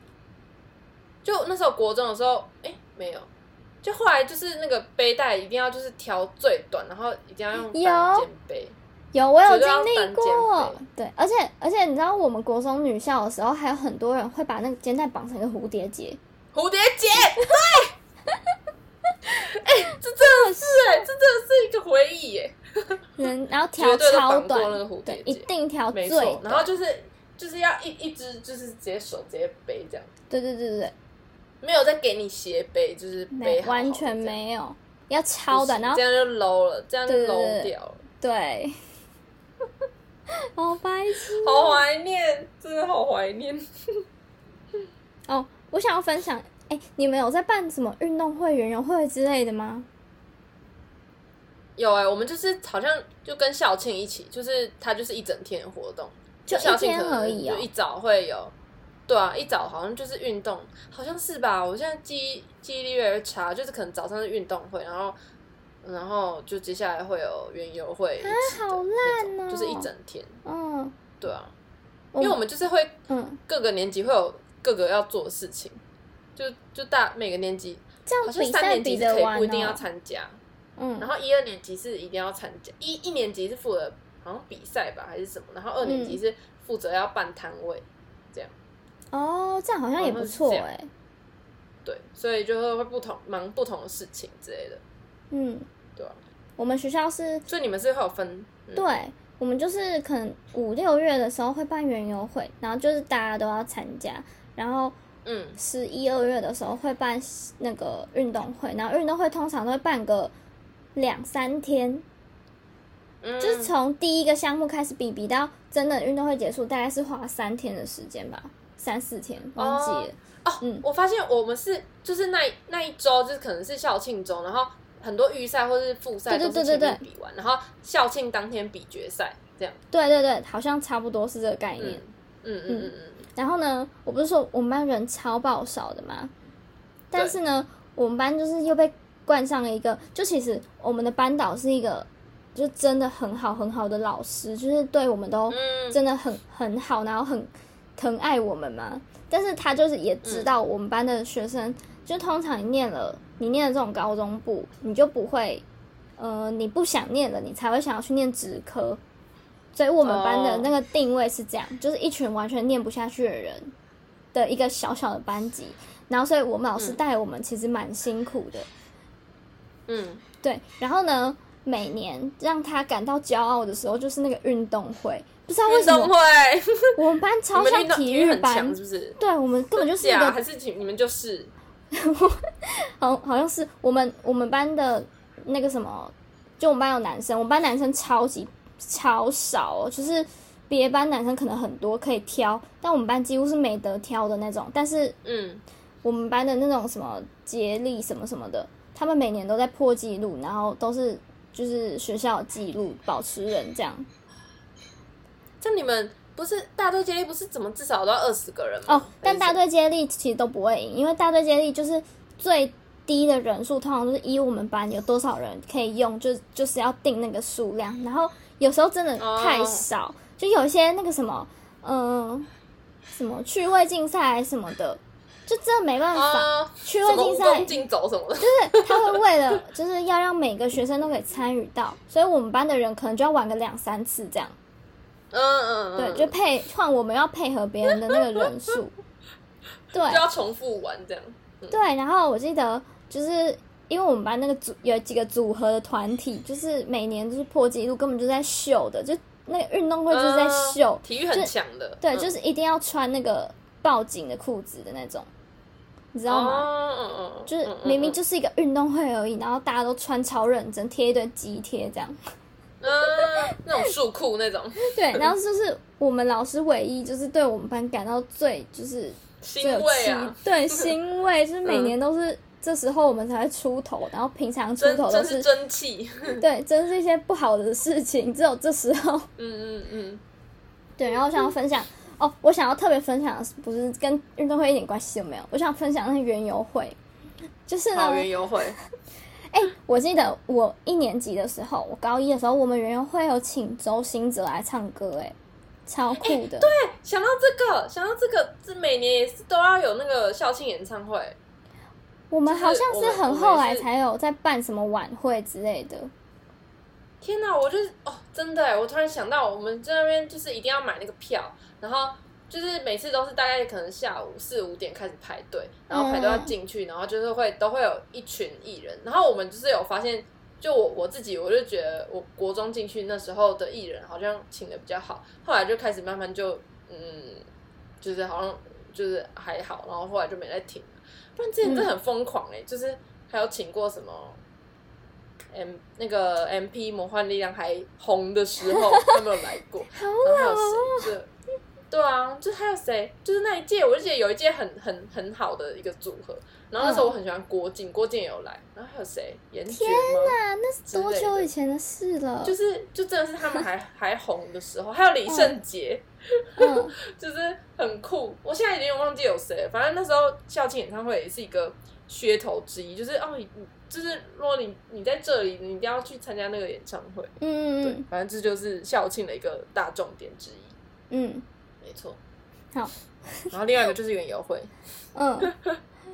就那时候国中的时候，哎，没有。就后来就是那个背带一定要就是调最短，然后一定要用单肩背。有，我有经历过。对，而且而且你知道，我们国中女校的时候，还有很多人会把那个肩带绑成一个蝴蝶结。蝴蝶结，对。哎、欸，这真的是哎、欸，这真的是一个回忆耶。嗯，然后调超短，对，一定调最短。然后就是就是要一一只，就是直接手直接背这样。对对对对对，没有再给你斜背，就是背完全没有，要超短，然后这样就 low 了，这样就 low 掉了。对，对，[laughs] 好白痴，好怀念，真的好怀念。[laughs] 哦，我想要分享。哎、欸，你们有在办什么运动会、园游会之类的吗？有哎、欸，我们就是好像就跟校庆一起，就是它就是一整天的活动，就校庆而已、喔、就一早会有，对啊，一早好像就是运动，好像是吧？我现在记忆记忆力越来越差，就是可能早上是运动会，然后然后就接下来会有园游会，啊，好烂哦，就是一整天，嗯，对啊，因为我们就是会，嗯，各个年级会有各个要做的事情。就就大每个年级这样比赛比得完不一定要参加，嗯，然后一二年级是一定要参加，一一年级是负责好像比赛吧还是什么，然后二年级是负责要办摊位，这样。哦，这样好像也不错哎。对，所以就会会不同忙不同的事情之类的。嗯，对啊。我们学校是，所以你们是会有分？嗯、对，我们就是可能五六月的时候会办园游会，然后就是大家都要参加，然后嗯，十一二月的时候会办那个运动会，然后运动会通常都会办个两三天，嗯、就是从第一个项目开始比比到真的运动会结束，大概是花三天的时间吧，三四天忘记了。哦哦，嗯，我发现我们是就是那那一周就是可能是校庆周，然后很多预赛或是复赛都是前面比完，然后校庆当天比决赛，这样。对对对，好像差不多是这个概念。嗯嗯嗯嗯。然后呢，我不是说我们班人超爆少的吗？但是呢，我们班就是又被冠上了一个，就其实我们的班导是一个，就真的很好很好的老师，就是对我们都真的很很好，然后很疼爱我们嘛。但是他就是也知道我们班的学生，嗯、就通常你念了，你念了这种高中部，你就不会，呃，你不想念了，你才会想要去念职科。所以我们班的那个定位是这样，哦、就是一群完全念不下去的人的一个小小的班级。然后，所以我们老师带我们其实蛮辛苦的。嗯，对。然后呢，每年让他感到骄傲的时候，就是那个运动会。不知道为什么，我们班超像体育班，是不是？对，我们根本就是一个，还是你们就是，[laughs] 好，好像是我们我们班的那个什么，就我们班有男生，我们班男生超级超少哦，就是别班男生可能很多可以挑，但我们班几乎是没得挑的那种。但是，嗯，我们班的那种什么接力什么什么的，他们每年都在破纪录，然后都是就是学校纪录保持人这样。就你们不是大队接力，不是怎么至少都要二十个人吗？哦，但大队接力其实都不会赢，因为大队接力就是最低的人数，通常都是以我们班有多少人可以用，就就是要定那个数量。然后有时候真的太少，哦、就有一些那个什么，嗯、呃，什么趣味竞赛什么的，就真的没办法。哦、趣味竞赛竞走什么的，就是他会为了就是要让每个学生都可以参与到，所以我们班的人可能就要玩个两三次这样。嗯嗯，嗯对，就配换我们要配合别人的那个人数，[laughs] 对，就要重复玩这样。嗯、对，然后我记得就是因为我们班那个组有几个组合的团体，就是每年就是破纪录，根本就在秀的，就那个运动会就是在秀，嗯、体育很强的。就对，嗯、就是一定要穿那个报警的裤子的那种，你知道吗？嗯嗯嗯，就是明明就是一个运动会而已，然后大家都穿超认真，贴一堆肌贴这样。嗯，[laughs] 那种束裤那种。对，然后就是我们老师唯一就是对我们班感到最就是欣慰啊，对，欣慰，就是每年都是这时候我们才会出头，然后平常出头都是真气，[laughs] 对，真是一些不好的事情，只有这时候。嗯嗯嗯。对，然后我想要分享哦，我想要特别分享的是，不是跟运动会一点关系都没有，我想分享那个园游会，就是呢园游会。哎、欸，我记得我一年级的时候，我高一的时候，我们园游会有请周兴哲来唱歌，哎，超酷的、欸。对，想到这个，想到这个，这每年也是都要有那个校庆演唱会。我们好像是很后来才有在办什么晚会之类的。天哪，我就是哦，真的哎，我突然想到，我们在那边就是一定要买那个票，然后。就是每次都是大概可能下午四五点开始排队，然后排队要进去，然后就是会都会有一群艺人，然后我们就是有发现，就我我自己我就觉得我国中进去那时候的艺人好像请的比较好，后来就开始慢慢就嗯，就是好像就是还好，然后后来就没再听。不然之前真的很疯狂哎、欸，嗯、就是还有请过什么 M 那个 MP 魔幻力量还红的时候 [laughs] 都没有来过？好老哦。对啊，就还有谁？就是那一届，我就记得有一届很很很好的一个组合。然后那时候我很喜欢郭靖，郭靖也有来。然后还有谁？严爵天哪，那是多久以前的事了？就是就真的是他们还 [laughs] 还红的时候。还有李圣杰，嗯、[laughs] 就是很酷。我现在已经忘记有谁了。反正那时候校庆演唱会也是一个噱头之一，就是哦，就是如果你你在这里，你一定要去参加那个演唱会。嗯，对，反正这就是校庆的一个大重点之一。嗯。没错，好，[laughs] 然后另外一个就是园游会，嗯，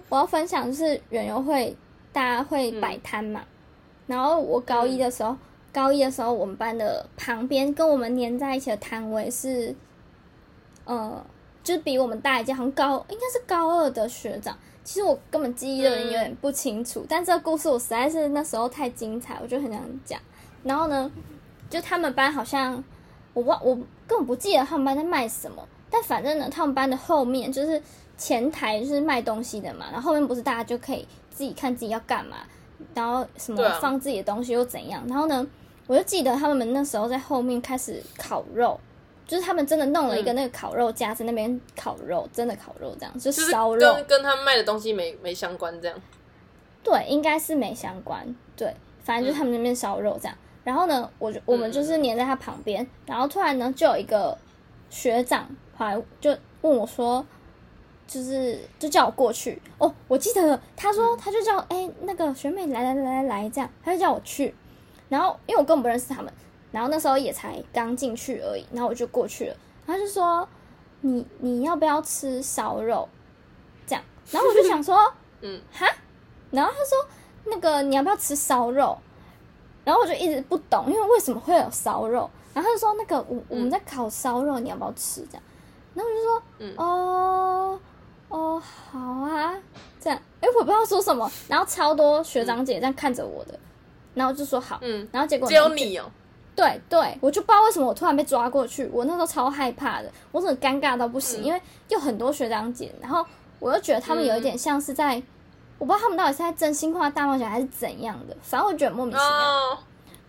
我要分享就是园游会大家会摆摊嘛。嗯、然后我高一的时候，嗯、高一的时候，我们班的旁边跟我们粘在一起的摊位是，呃，就是比我们大一届，好像高应该是高二的学长。其实我根本记忆有点有点不清楚，嗯、但这个故事我实在是那时候太精彩，我就很想讲。然后呢，就他们班好像我忘我根本不记得他们班在卖什么，但反正呢，他们班的后面就是前台就是卖东西的嘛，然后后面不是大家就可以自己看自己要干嘛，然后什么放自己的东西又怎样。然后呢，我就记得他们那时候在后面开始烤肉，就是他们真的弄了一个那个烤肉架在那边烤肉，真的烤肉这样，就烧肉，跟跟他们卖的东西没没相关这样。对，应该是没相关。对，反正就是他们那边烧肉这样。然后呢，我就我们就是黏在他旁边，嗯、然后突然呢，就有一个学长跑来就问我说，就是就叫我过去。哦，我记得了，他说他就叫哎、嗯、那个学妹来来来来来这样，他就叫我去，然后因为我根本不认识他们，然后那时候也才刚进去而已，然后我就过去了，他就说你你要不要吃烧肉？这样，然后我就想说 [laughs] 嗯哈，然后他说那个你要不要吃烧肉？然后我就一直不懂，因为为什么会有烧肉？然后他就说那个我我们在烤烧肉，你要不要吃？这样，然后我就说，嗯、哦哦好啊，这样，哎我不知道说什么，然后超多学长姐这样看着我的，嗯、然后就说好，嗯，然后结果只有你哦，对对，我就不知道为什么我突然被抓过去，我那时候超害怕的，我真的尴尬到不行，嗯、因为有很多学长姐，然后我又觉得他们有一点像是在。我不知道他们到底是在真心话大冒险还是怎样的，反正我觉得莫名其妙。Oh.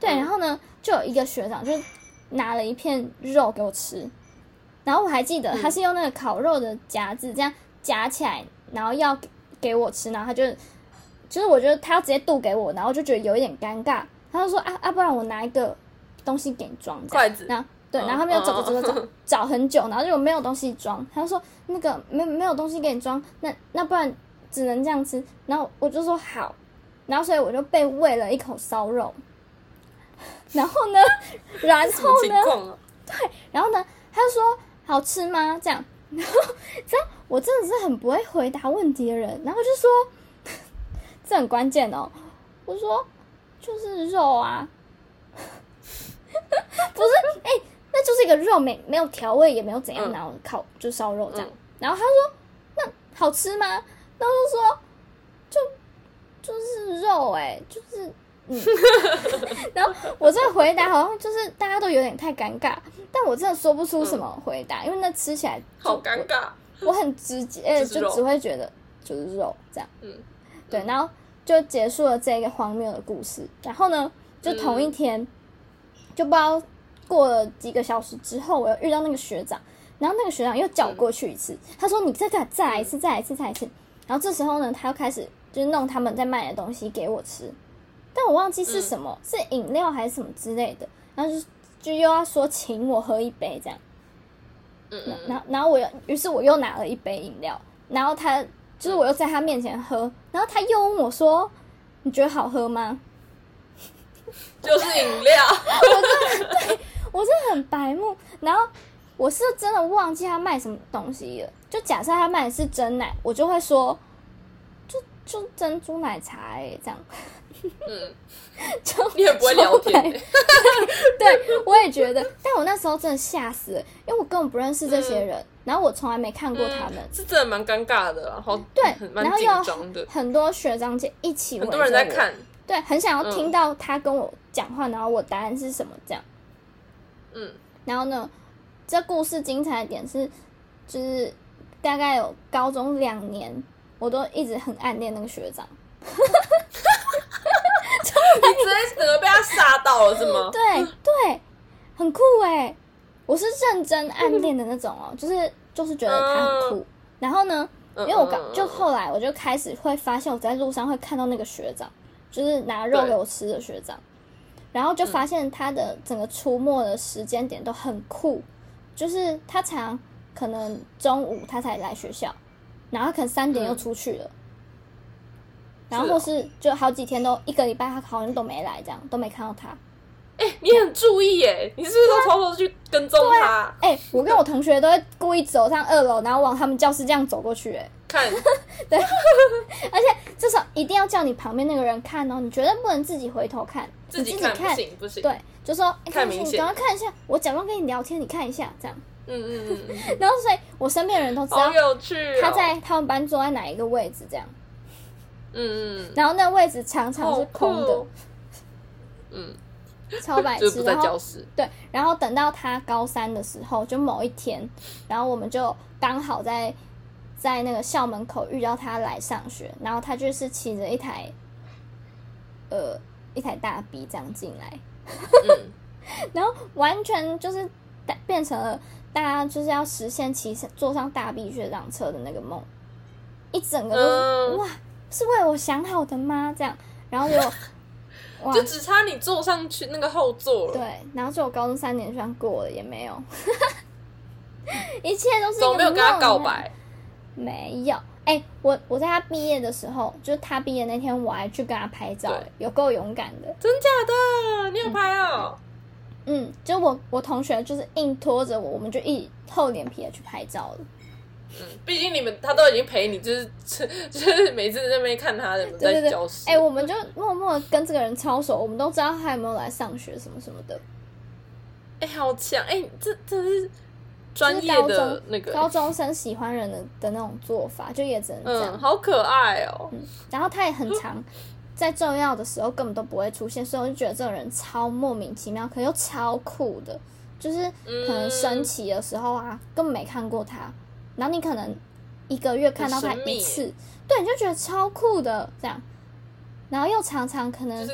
对，然后呢，就有一个学长就拿了一片肉给我吃，然后我还记得他是用那个烤肉的夹子这样夹起来，然后要给我吃，然后他就就是我觉得他要直接渡给我，然后就觉得有一点尴尬，他就说啊啊，不然我拿一个东西给你装，筷子。然后对，然后他们又走走走走走找很久，然后就没有东西装，他就说那个没没有东西给你装，那那不然。只能这样吃，然后我就说好，然后所以我就被喂了一口烧肉，然后呢，[laughs] 然后呢，对，然后呢，他就说好吃吗？这样，[laughs] 然后这样我真的是很不会回答问题的人，然后就说 [laughs] 这很关键哦，我说就是肉啊，[laughs] 不是，哎、欸，那就是一个肉，没没有调味，也没有怎样，然后烤就烧肉这样，然后他说那好吃吗？然后就说，就就是肉哎、欸，就是嗯，然后我这个回答好像就是大家都有点太尴尬，但我真的说不出什么回答，嗯、因为那吃起来好尴尬。我很直接，就只会觉得就是肉这样。嗯，对，然后就结束了这个荒谬的故事。然后呢，就同一天，嗯、就不知道过了几个小时之后，我又遇到那个学长，然后那个学长又叫我过去一次，嗯、他说：“你再再再来一次，再来一次，再来一次。”然后这时候呢，他又开始就是弄他们在卖的东西给我吃，但我忘记是什么，嗯、是饮料还是什么之类的。然后就就又要说请我喝一杯这样，嗯，然后然后我又于是我又拿了一杯饮料，然后他就是我又在他面前喝，然后他又问我说：“你觉得好喝吗？”就是饮料，我真的对我真的很白目。然后我是真的忘记他卖什么东西了。就假设他卖的是真奶，我就会说，就就珍珠奶茶哎、欸，这样。嗯，[laughs] 就你也不会聊天。对，[laughs] 对，我也觉得，但我那时候真的吓死了，因为我根本不认识这些人，嗯、然后我从来没看过他们，是真的蛮尴尬的，然后对，然后又很多学长姐一起，很多人在看，对，很想要听到他跟我讲话，然后我答案是什么这样。嗯，然后呢，这故事精彩的点是，就是。大概有高中两年，我都一直很暗恋那个学长。[laughs] 你直接整个被他吓到了是吗？[laughs] 对对，很酷哎！我是认真暗恋的那种哦，[laughs] 就是就是觉得他很酷。然后呢，因为我刚就后来我就开始会发现，我在路上会看到那个学长，就是拿肉给我吃的学长。然后就发现他的整个出没的时间点都很酷，就是他常。可能中午他才来学校，然后可能三点又出去了，嗯、然后或是就好几天都一个礼拜他好像都没来，这样都没看到他。哎、欸，你很注意耶，你是不是都偷偷去跟踪他？哎、我跟我同学都会故意走上二楼，然后往他们教室这样走过去。哎，看，[laughs] 对，而且这时候一定要叫你旁边那个人看哦，你绝对不能自己回头看，自己看，不行不行。对，就说看明显，赶快看一下，我假装跟你聊天，你看一下，这样。嗯嗯嗯嗯。[laughs] 然后，所以我身边的人都知道，有趣。他在他们班坐在哪一个位置，这样。嗯嗯。然后那位置常常是空的。嗯。超白痴，然后对，然后等到他高三的时候，就某一天，然后我们就刚好在在那个校门口遇到他来上学，然后他就是骑着一台呃一台大 B 这样进来，嗯、[laughs] 然后完全就是变成了大家就是要实现骑上坐上大 B 学长车的那个梦，一整个都是、嗯、哇，是为我想好的吗？这样，然后就。[laughs] 就只差你坐上去那个后座了。对，然后就我高中三年，居然过了也没有，[laughs] 一切都是。怎么没有跟他告白？没有，哎、欸，我我在他毕业的时候，就是他毕业那天，我还去跟他拍照，有够勇敢的。真假的？你有拍哦？嗯，嗯，就我我同学就是硬拖着我，我们就一厚脸皮的去拍照了。嗯，毕竟你们他都已经陪你，就是就是每次在那边看他，在教室。哎、欸，我们就默默跟这个人超熟，我们都知道他有没有来上学什么什么的。哎、欸，好强！哎、欸，这这是专业的那个高中生喜欢人的的那种做法，就也只能这样。嗯，好可爱哦、嗯。然后他也很常在重要的时候根本都不会出现，所以我就觉得这个人超莫名其妙，可又超酷的，就是可能升旗的时候啊，嗯、根本没看过他。然后你可能一个月看到他一次，对，你就觉得超酷的这样。然后又常常可能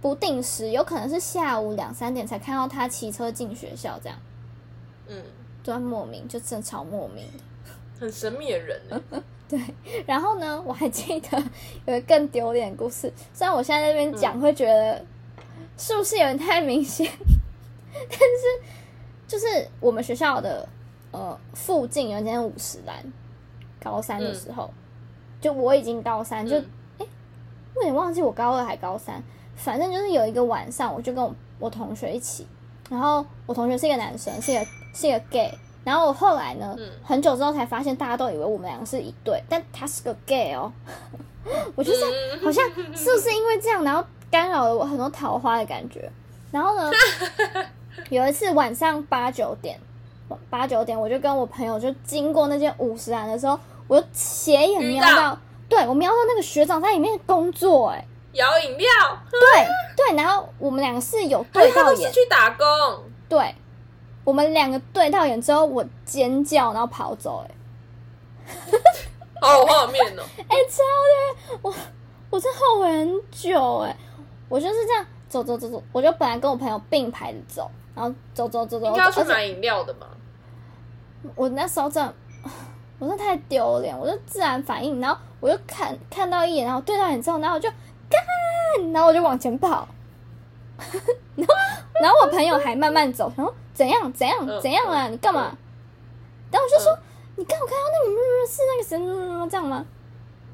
不定时，有可能是下午两三点才看到他骑车进学校这样。嗯，就很莫名，就真的超莫名的，很神秘的人。[laughs] 对，然后呢，我还记得有一个更丢脸的故事，虽然我现在在那边讲会觉得是不是有点太明显，[laughs] 但是就是我们学校的。呃，附近有一间五十岚，高三的时候，嗯、就我已经高三，就哎、嗯。欸，我有点忘记我高二还高三，反正就是有一个晚上，我就跟我我同学一起，然后我同学是一个男生，是一个是一个 gay，然后我后来呢，嗯、很久之后才发现，大家都以为我们两个是一对，但他是个 gay 哦，[laughs] 我就想好像是不是因为这样，然后干扰了我很多桃花的感觉，然后呢，[laughs] 有一次晚上八九点。八九点，我就跟我朋友就经过那间五十岚的时候，我就斜眼瞄到，对，我瞄到那个学长在里面工作、欸，哎，摇饮料，对对，然后我们两个是有对到眼，是去打工，对，我们两个对到眼之后，我尖叫，然后跑走、欸，哎，[laughs] 好有画面哦，哎、欸，超的，我我真后悔很久、欸，哎，我就是这样走走走走，我就本来跟我朋友并排着走，然后走走走走，应该要去买饮料的嘛。我那时候真的，我真的太丢脸，我就自然反应，然后我就看看到一眼，然后对到眼之后，然后我就干，然后我就往前跑，[laughs] 然后然后我朋友还慢慢走，然后怎样怎样怎样啊？你干嘛？然后我就说，你刚我看到那个是那个谁这样吗？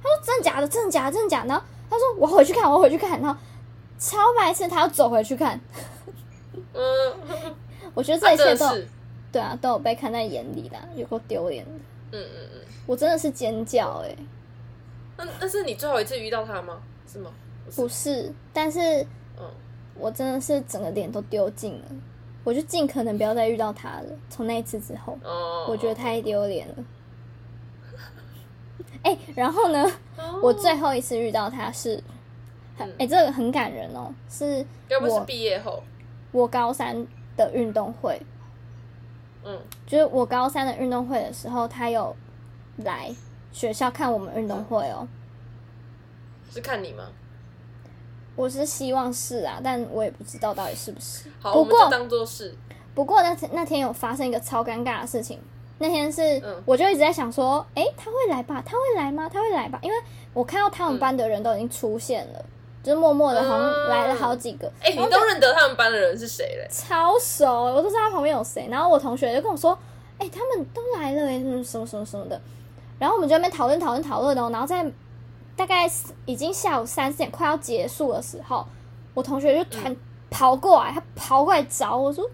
他说真的假的？真的假的？真的假的？然后他说我回去看，我回去看，然后超白痴，他要走回去看。嗯，[laughs] 我觉得这一切都。对啊，都有被看在眼里啦，有够丢脸的。嗯嗯嗯，我真的是尖叫哎、欸。那那是你最后一次遇到他吗？是吗？不是，但是，嗯，我真的是整个脸都丢尽了。我就尽可能不要再遇到他了。从那一次之后，哦，我觉得太丢脸了。哎、欸，然后呢，哦、我最后一次遇到他是，哎、嗯欸，这个很感人哦，是要不是毕业后，我高三的运动会。嗯，就是我高三的运动会的时候，他有来学校看我们运动会哦。是看你吗？我是希望是啊，但我也不知道到底是不是。好，不过。不过那天那天有发生一个超尴尬的事情。那天是，我就一直在想说，哎、他会来吧？他会来吗？他会来吧？因为我看到他们班的人都已经出现了。嗯就是默默的，好像来了好几个。哎、嗯欸，你都认得他们班的人是谁嘞？超熟，我都知道他旁边有谁。然后我同学就跟我说：“哎、欸，他们都来了，哎，什么什么什么什么的。”然后我们就在那边讨论讨论讨论哦。然后在大概已经下午三四点快要结束的时候，我同学就突然跑过来，他跑过来找我说：“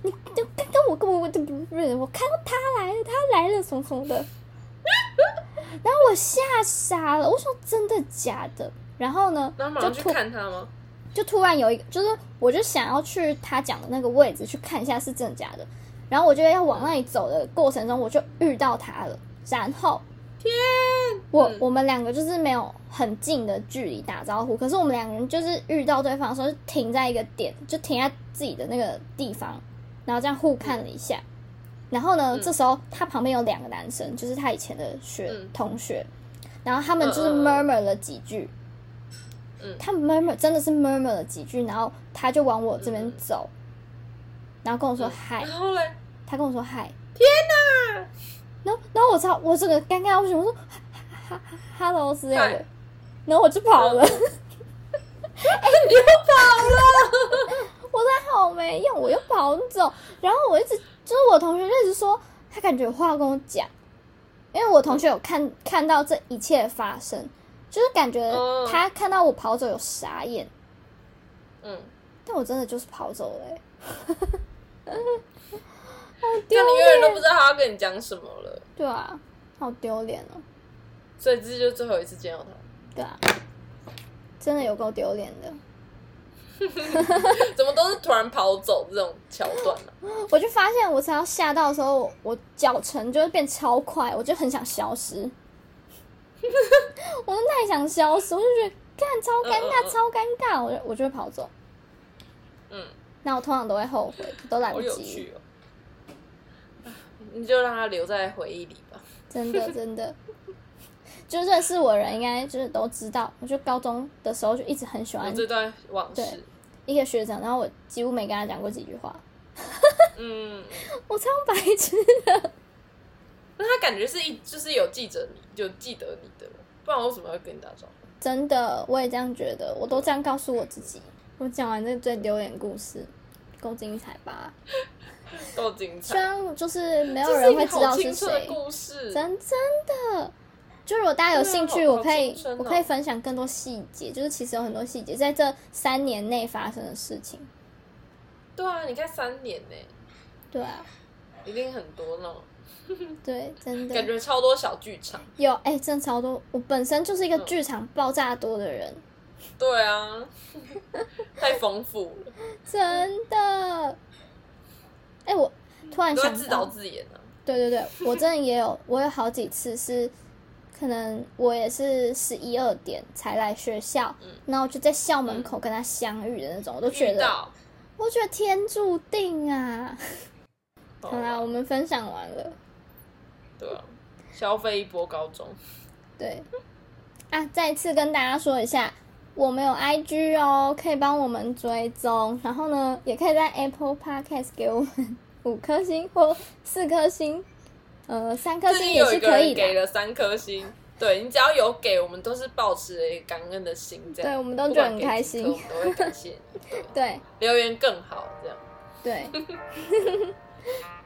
你就刚刚我跟我我不是我看到他来了，他来了什么什么的。”然后我吓傻了，我说真的假的？然后呢，然后马上去看他吗？就突然有一个，就是我就想要去他讲的那个位置去看一下是真的假的。然后我觉得要往那里走的过程中，我就遇到他了。然后，天，我我们两个就是没有很近的距离打招呼，可是我们两个人就是遇到对方的时候，就停在一个点，就停在自己的那个地方，然后这样互看了一下。然后呢，这时候他旁边有两个男生，就是他以前的学同学，然后他们就是 murmur 了几句。他 murmur 真的是 murmur 了几句，然后他就往我这边走，然后跟我说嗨。然后嘞，他跟我说嗨。天哪！然后然后我操，我这个尴尬，我想我说哈哈哈，hello 之类的，然后我就跑了。[laughs] 哎，你又跑了！[laughs] 我在好没用，我又跑走。然后我一直就是我同学就一直说他感觉有话要跟我讲，因为我同学有看看到这一切发生。就是感觉他看到我跑走有傻眼，嗯，但我真的就是跑走了，哎，[laughs] 好丢脸，你永远都不知道他要跟你讲什么了。对啊，好丢脸哦。所以这就是最后一次见到他。对啊，真的有够丢脸的。[laughs] 怎么都是突然跑走这种桥段呢？[laughs] 我就发现，我只要吓到的时候，我脚程就会变超快，我就很想消失。[laughs] 我都太想消失，我就觉得看超尴尬，超尴尬，我就我就会跑走。嗯，那我通常都会后悔，都来不及。哦、你就让他留在回忆里吧。真的 [laughs] 真的，就认识我的人应该就是都知道，我就高中的时候就一直很喜欢这段往事。对，一个学长，然后我几乎没跟他讲过几句话。嗯，[laughs] 我超白痴的。那他感觉是一，就是有记着你，就记得你的，不然我为什么要跟你打招呼？真的，我也这样觉得，我都这样告诉我自己。我讲完这个最丢脸故事，够精彩吧？[laughs] 够精彩。虽然就是没有人会知道是谁。故事。真真的，就如果大家有兴趣，我可以我可以分享更多细节，就是其实有很多细节在这三年内发生的事情。对啊，你看三年呢。对啊，一定很多呢。对，真的感觉超多小剧场。有哎、欸，真的超多。我本身就是一个剧场爆炸多的人。嗯、对啊，[laughs] 太丰富了。真的。哎、欸，我突然想自导自演、啊、对对对，我真的也有，我有好几次是，可能我也是十一二点才来学校，嗯、然后就在校门口跟他相遇的那种，嗯、我都觉得，我觉得天注定啊。好啦，我们分享完了。对啊，消费一波高中。对，啊，再次跟大家说一下，我们有 IG 哦，可以帮我们追踪，然后呢，也可以在 Apple Podcast 给我们五颗星或四颗星，呃，三颗星也是可以的。给了三颗星，对，你只要有给我们，都是保持了一个感恩的心，这样。对，我们都觉得很开心，我们都会感谢你。对，[laughs] 对，留言更好，这样。对。[laughs] Ha [laughs]